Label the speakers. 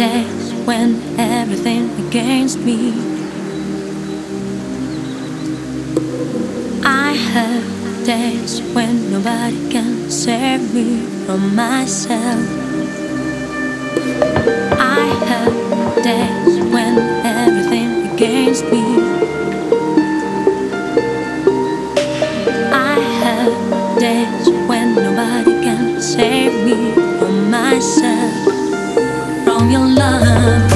Speaker 1: days when everything against me. I have days when nobody can save me from myself. I have days when everything against me. I have days. Your love.